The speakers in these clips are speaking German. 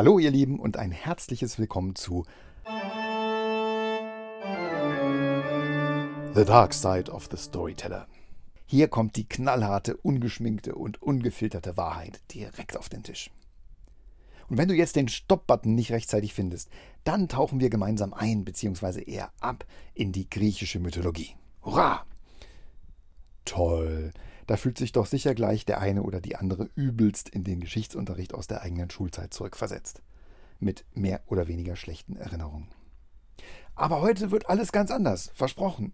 Hallo ihr Lieben und ein herzliches Willkommen zu The Dark Side of the Storyteller. Hier kommt die knallharte, ungeschminkte und ungefilterte Wahrheit direkt auf den Tisch. Und wenn du jetzt den Stopp-Button nicht rechtzeitig findest, dann tauchen wir gemeinsam ein, beziehungsweise eher ab in die griechische Mythologie. Hurra! Toll! Da fühlt sich doch sicher gleich der eine oder die andere übelst in den Geschichtsunterricht aus der eigenen Schulzeit zurückversetzt. Mit mehr oder weniger schlechten Erinnerungen. Aber heute wird alles ganz anders, versprochen.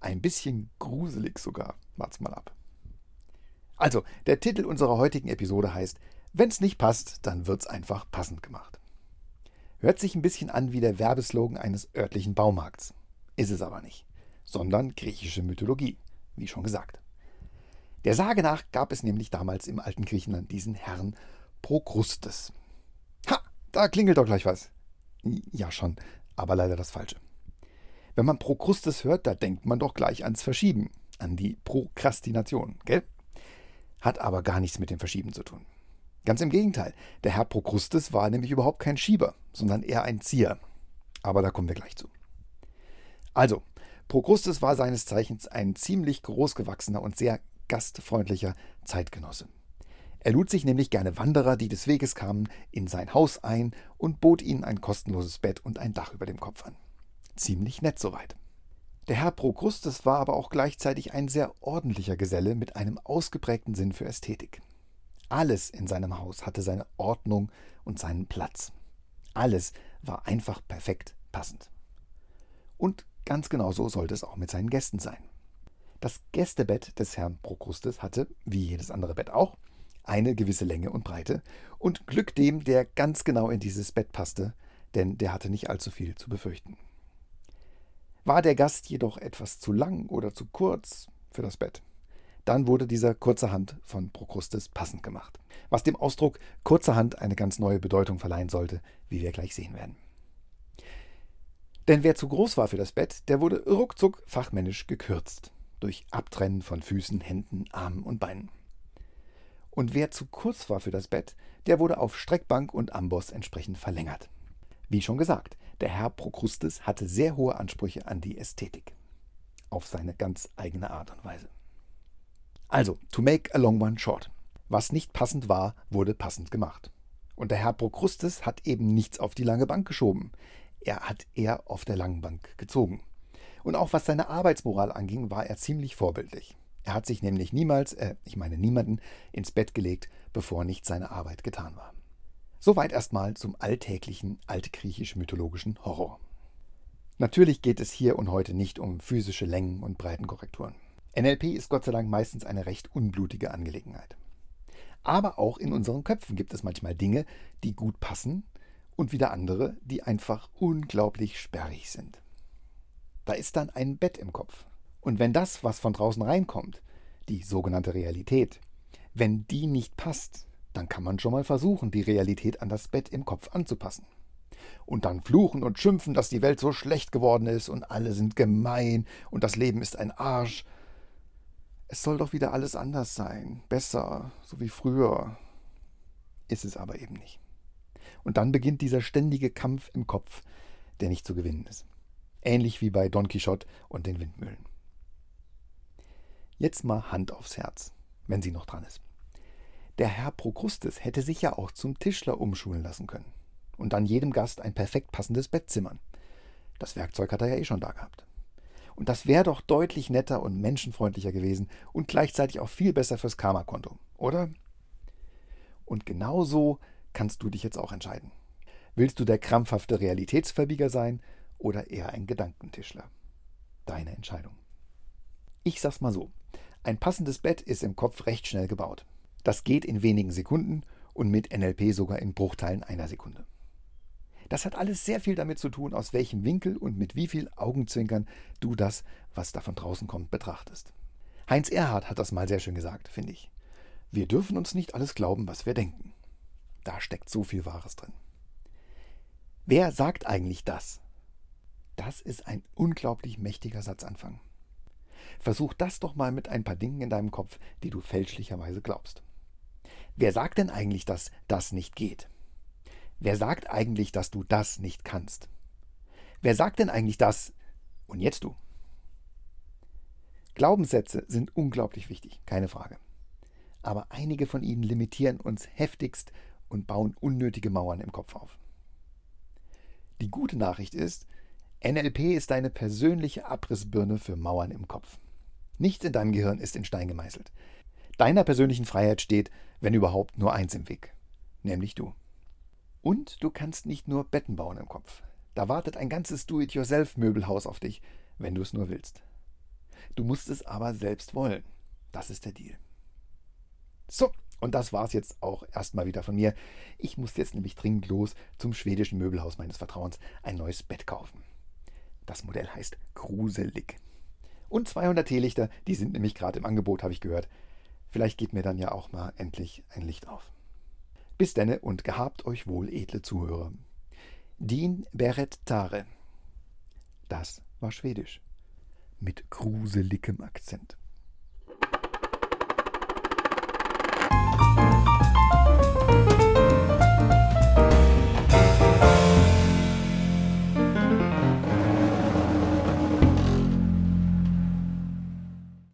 Ein bisschen gruselig sogar. Wart's mal ab. Also, der Titel unserer heutigen Episode heißt Wenn's nicht passt, dann wird's einfach passend gemacht. Hört sich ein bisschen an wie der Werbeslogan eines örtlichen Baumarkts. Ist es aber nicht, sondern griechische Mythologie, wie schon gesagt. Der Sage nach gab es nämlich damals im alten Griechenland diesen Herrn Prokrustes. Ha, da klingelt doch gleich was. Ja schon, aber leider das Falsche. Wenn man Prokrustes hört, da denkt man doch gleich ans Verschieben, an die Prokrastination, gell? Hat aber gar nichts mit dem Verschieben zu tun. Ganz im Gegenteil, der Herr Prokrustes war nämlich überhaupt kein Schieber, sondern eher ein Zieher. Aber da kommen wir gleich zu. Also, Prokrustes war seines Zeichens ein ziemlich großgewachsener und sehr gastfreundlicher Zeitgenosse. Er lud sich nämlich gerne Wanderer, die des Weges kamen, in sein Haus ein und bot ihnen ein kostenloses Bett und ein Dach über dem Kopf an. Ziemlich nett soweit. Der Herr Prokrustes war aber auch gleichzeitig ein sehr ordentlicher Geselle mit einem ausgeprägten Sinn für Ästhetik. Alles in seinem Haus hatte seine Ordnung und seinen Platz. Alles war einfach perfekt passend. Und ganz genau so sollte es auch mit seinen Gästen sein. Das Gästebett des Herrn Prokrustes hatte, wie jedes andere Bett auch, eine gewisse Länge und Breite und Glück dem, der ganz genau in dieses Bett passte, denn der hatte nicht allzu viel zu befürchten. War der Gast jedoch etwas zu lang oder zu kurz für das Bett, dann wurde dieser kurzerhand von Prokrustes passend gemacht, was dem Ausdruck kurzerhand eine ganz neue Bedeutung verleihen sollte, wie wir gleich sehen werden. Denn wer zu groß war für das Bett, der wurde ruckzuck fachmännisch gekürzt durch Abtrennen von Füßen, Händen, Armen und Beinen. Und wer zu kurz war für das Bett, der wurde auf Streckbank und Amboss entsprechend verlängert. Wie schon gesagt, der Herr Prokrustes hatte sehr hohe Ansprüche an die Ästhetik. Auf seine ganz eigene Art und Weise. Also, to make a long one short. Was nicht passend war, wurde passend gemacht. Und der Herr Prokrustes hat eben nichts auf die lange Bank geschoben. Er hat eher auf der langen Bank gezogen. Und auch was seine Arbeitsmoral anging, war er ziemlich vorbildlich. Er hat sich nämlich niemals, äh, ich meine niemanden, ins Bett gelegt, bevor nicht seine Arbeit getan war. Soweit erstmal zum alltäglichen altgriechisch-mythologischen Horror. Natürlich geht es hier und heute nicht um physische Längen und Breitenkorrekturen. NLP ist Gott sei Dank meistens eine recht unblutige Angelegenheit. Aber auch in unseren Köpfen gibt es manchmal Dinge, die gut passen und wieder andere, die einfach unglaublich sperrig sind. Da ist dann ein Bett im Kopf. Und wenn das, was von draußen reinkommt, die sogenannte Realität, wenn die nicht passt, dann kann man schon mal versuchen, die Realität an das Bett im Kopf anzupassen. Und dann fluchen und schimpfen, dass die Welt so schlecht geworden ist und alle sind gemein und das Leben ist ein Arsch. Es soll doch wieder alles anders sein, besser, so wie früher. Ist es aber eben nicht. Und dann beginnt dieser ständige Kampf im Kopf, der nicht zu gewinnen ist ähnlich wie bei Don Quixote und den Windmühlen. Jetzt mal Hand aufs Herz, wenn sie noch dran ist. Der Herr Prokrustes hätte sich ja auch zum Tischler umschulen lassen können und dann jedem Gast ein perfekt passendes Bett zimmern. Das Werkzeug hat er ja eh schon da gehabt. Und das wäre doch deutlich netter und menschenfreundlicher gewesen und gleichzeitig auch viel besser fürs Karma-Konto, oder? Und genau so kannst du dich jetzt auch entscheiden. Willst du der krampfhafte Realitätsverbieger sein oder eher ein Gedankentischler? Deine Entscheidung. Ich sag's mal so: Ein passendes Bett ist im Kopf recht schnell gebaut. Das geht in wenigen Sekunden und mit NLP sogar in Bruchteilen einer Sekunde. Das hat alles sehr viel damit zu tun, aus welchem Winkel und mit wie viel Augenzwinkern du das, was da von draußen kommt, betrachtest. Heinz Erhard hat das mal sehr schön gesagt, finde ich. Wir dürfen uns nicht alles glauben, was wir denken. Da steckt so viel Wahres drin. Wer sagt eigentlich das? Das ist ein unglaublich mächtiger Satzanfang. Versuch das doch mal mit ein paar Dingen in deinem Kopf, die du fälschlicherweise glaubst. Wer sagt denn eigentlich, dass das nicht geht? Wer sagt eigentlich, dass du das nicht kannst? Wer sagt denn eigentlich das und jetzt du? Glaubenssätze sind unglaublich wichtig, keine Frage. Aber einige von ihnen limitieren uns heftigst und bauen unnötige Mauern im Kopf auf. Die gute Nachricht ist, NLP ist deine persönliche Abrissbirne für Mauern im Kopf. Nichts in deinem Gehirn ist in Stein gemeißelt. Deiner persönlichen Freiheit steht, wenn überhaupt, nur eins im Weg, nämlich du. Und du kannst nicht nur Betten bauen im Kopf. Da wartet ein ganzes Do-it-yourself-Möbelhaus auf dich, wenn du es nur willst. Du musst es aber selbst wollen. Das ist der Deal. So, und das war's jetzt auch erstmal wieder von mir. Ich muss jetzt nämlich dringend los zum schwedischen Möbelhaus meines Vertrauens ein neues Bett kaufen. Das Modell heißt Gruselig. Und 200 Teelichter, die sind nämlich gerade im Angebot, habe ich gehört. Vielleicht geht mir dann ja auch mal endlich ein Licht auf. Bis denne und gehabt euch wohl, edle Zuhörer. Din Beret Tare. Das war Schwedisch. Mit gruseligem Akzent.